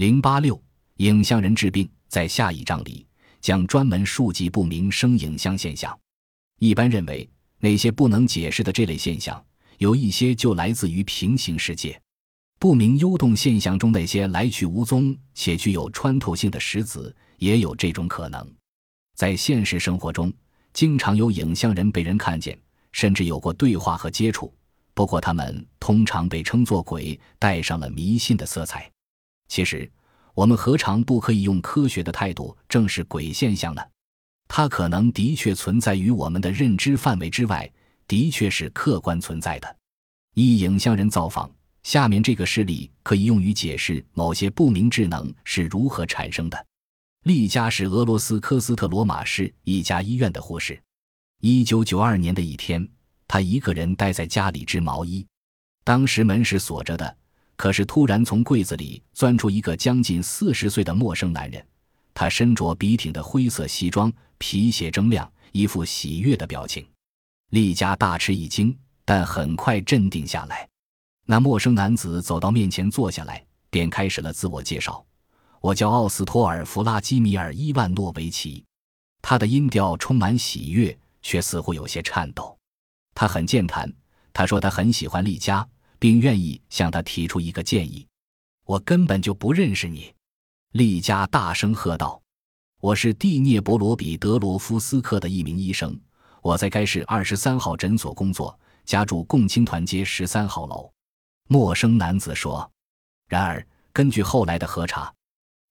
零八六，影像人治病，在下一章里将专门述及不明声影像现象。一般认为，那些不能解释的这类现象，有一些就来自于平行世界。不明幽动现象中那些来去无踪且具有穿透性的石子，也有这种可能。在现实生活中，经常有影像人被人看见，甚至有过对话和接触。不过，他们通常被称作鬼，带上了迷信的色彩。其实，我们何尝不可以用科学的态度正视鬼现象呢？它可能的确存在于我们的认知范围之外，的确是客观存在的。一影像人造访。下面这个事例可以用于解释某些不明智能是如何产生的。丽佳是俄罗斯科斯特罗马市一家医院的护士。一九九二年的一天，她一个人待在家里织毛衣。当时门是锁着的，可是突然从柜子里钻出一个将近四十岁的陌生男人。他身着笔挺的灰色西装，皮鞋铮亮，一副喜悦的表情。丽佳大吃一惊，但很快镇定下来。那陌生男子走到面前坐下来，便开始了自我介绍：“我叫奥斯托尔·弗拉基米尔·伊万诺维奇。”他的音调充满喜悦，却似乎有些颤抖。他很健谈，他说他很喜欢丽佳，并愿意向他提出一个建议。“我根本就不认识你！”丽佳大声喝道，“我是蒂涅博罗比德罗夫斯克的一名医生，我在该市二十三号诊所工作，家住共青团街十三号楼。”陌生男子说：“然而，根据后来的核查，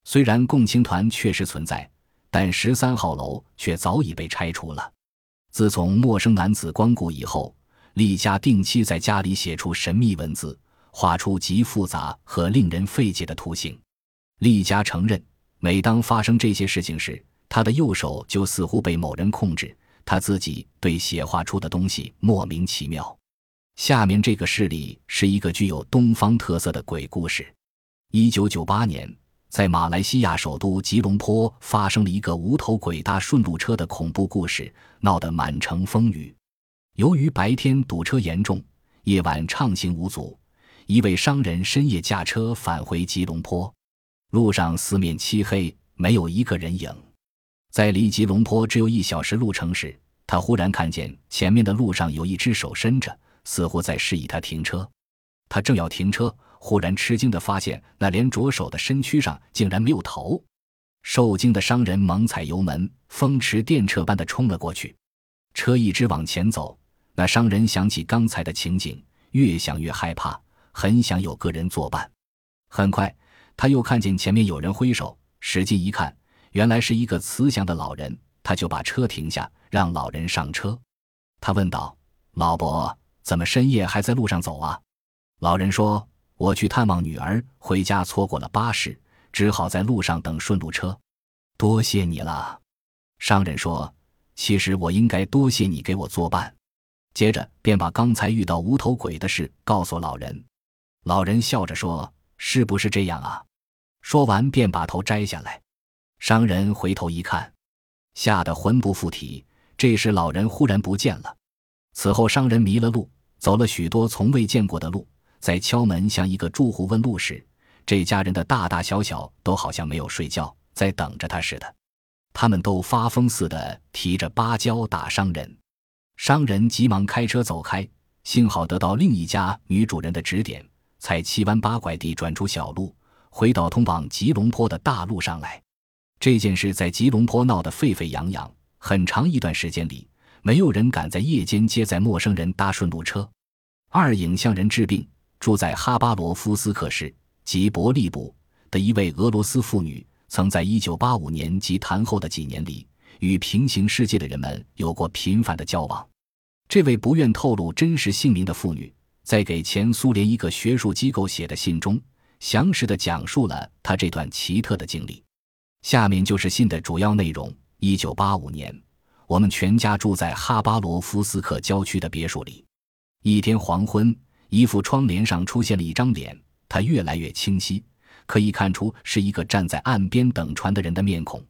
虽然共青团确实存在，但十三号楼却早已被拆除了。自从陌生男子光顾以后，丽佳定期在家里写出神秘文字，画出极复杂和令人费解的图形。丽佳承认，每当发生这些事情时，他的右手就似乎被某人控制，他自己对写画出的东西莫名其妙。”下面这个事例是一个具有东方特色的鬼故事。一九九八年，在马来西亚首都吉隆坡发生了一个无头鬼搭顺路车的恐怖故事，闹得满城风雨。由于白天堵车严重，夜晚畅行无阻，一位商人深夜驾车返回吉隆坡，路上四面漆黑，没有一个人影。在离吉隆坡只有一小时路程时，他忽然看见前面的路上有一只手伸着。似乎在示意他停车，他正要停车，忽然吃惊地发现那连着手的身躯上竟然没有头。受惊的商人猛踩油门，风驰电掣般地冲了过去。车一直往前走，那商人想起刚才的情景，越想越害怕，很想有个人作伴。很快，他又看见前面有人挥手，使劲一看，原来是一个慈祥的老人，他就把车停下，让老人上车。他问道：“老伯。”怎么深夜还在路上走啊？老人说：“我去探望女儿，回家错过了巴士，只好在路上等顺路车。”多谢你了，商人说：“其实我应该多谢你给我作伴。”接着便把刚才遇到无头鬼的事告诉老人。老人笑着说：“是不是这样啊？”说完便把头摘下来。商人回头一看，吓得魂不附体。这时老人忽然不见了。此后商人迷了路。走了许多从未见过的路，在敲门向一个住户问路时，这家人的大大小小都好像没有睡觉，在等着他似的。他们都发疯似的提着芭蕉打商人，商人急忙开车走开。幸好得到另一家女主人的指点，才七弯八拐地转出小路，回到通往吉隆坡的大路上来。这件事在吉隆坡闹得沸沸扬扬，很长一段时间里。没有人敢在夜间接载陌生人搭顺路车。二影像人治病，住在哈巴罗夫斯克市及伯利布的一位俄罗斯妇女，曾在1985年及谈后的几年里，与平行世界的人们有过频繁的交往。这位不愿透露真实姓名的妇女，在给前苏联一个学术机构写的信中，详实的讲述了她这段奇特的经历。下面就是信的主要内容：1985年。我们全家住在哈巴罗夫斯克郊区的别墅里。一天黄昏，一副窗帘上出现了一张脸，它越来越清晰，可以看出是一个站在岸边等船的人的面孔。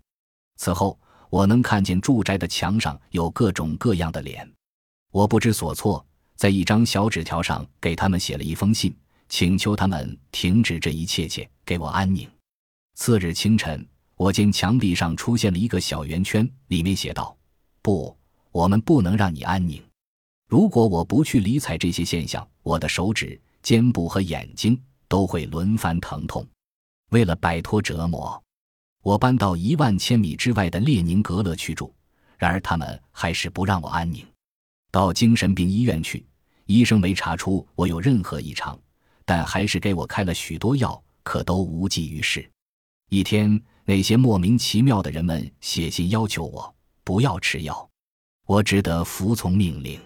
此后，我能看见住宅的墙上有各种各样的脸。我不知所措，在一张小纸条上给他们写了一封信，请求他们停止这一切，切给我安宁。次日清晨，我见墙壁上出现了一个小圆圈，里面写道：“不，我们不能让你安宁。如果我不去理睬这些现象，我的手指、肩部和眼睛都会轮番疼痛。为了摆脱折磨，我搬到一万千米之外的列宁格勒去住。然而他们还是不让我安宁。到精神病医院去，医生没查出我有任何异常，但还是给我开了许多药，可都无济于事。一天，那些莫名其妙的人们写信要求我不要吃药，我只得服从命令。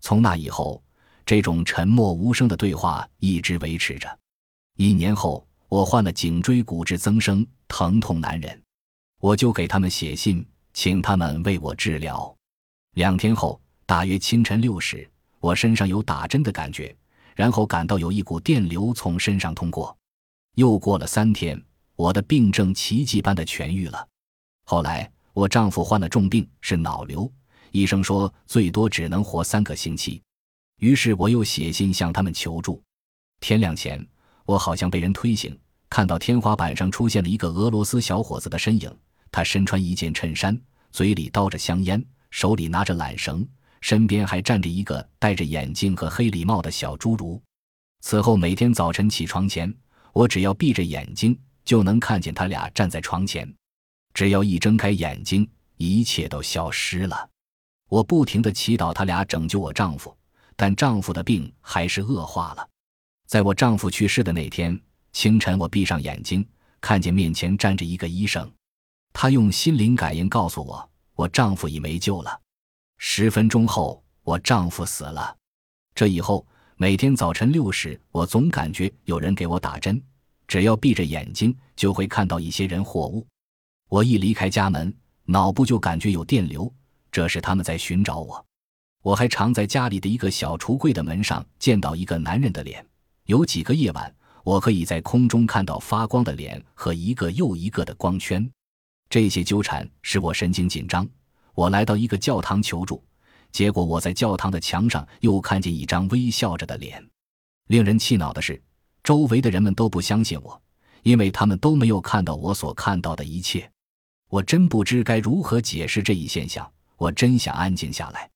从那以后，这种沉默无声的对话一直维持着。一年后，我患了颈椎骨质增生，疼痛难忍，我就给他们写信，请他们为我治疗。两天后，大约清晨六时，我身上有打针的感觉，然后感到有一股电流从身上通过。又过了三天。我的病症奇迹般的痊愈了。后来，我丈夫患了重病，是脑瘤，医生说最多只能活三个星期。于是，我又写信向他们求助。天亮前，我好像被人推醒，看到天花板上出现了一个俄罗斯小伙子的身影。他身穿一件衬衫，嘴里叼着香烟，手里拿着缆绳，身边还站着一个戴着眼镜和黑礼帽的小侏儒。此后，每天早晨起床前，我只要闭着眼睛。就能看见他俩站在床前，只要一睁开眼睛，一切都消失了。我不停地祈祷他俩拯救我丈夫，但丈夫的病还是恶化了。在我丈夫去世的那天清晨，我闭上眼睛，看见面前站着一个医生，他用心灵感应告诉我，我丈夫已没救了。十分钟后，我丈夫死了。这以后，每天早晨六时，我总感觉有人给我打针。只要闭着眼睛，就会看到一些人或物。我一离开家门，脑部就感觉有电流，这是他们在寻找我。我还常在家里的一个小橱柜的门上见到一个男人的脸。有几个夜晚，我可以在空中看到发光的脸和一个又一个的光圈。这些纠缠使我神经紧张。我来到一个教堂求助，结果我在教堂的墙上又看见一张微笑着的脸。令人气恼的是。周围的人们都不相信我，因为他们都没有看到我所看到的一切。我真不知该如何解释这一现象。我真想安静下来。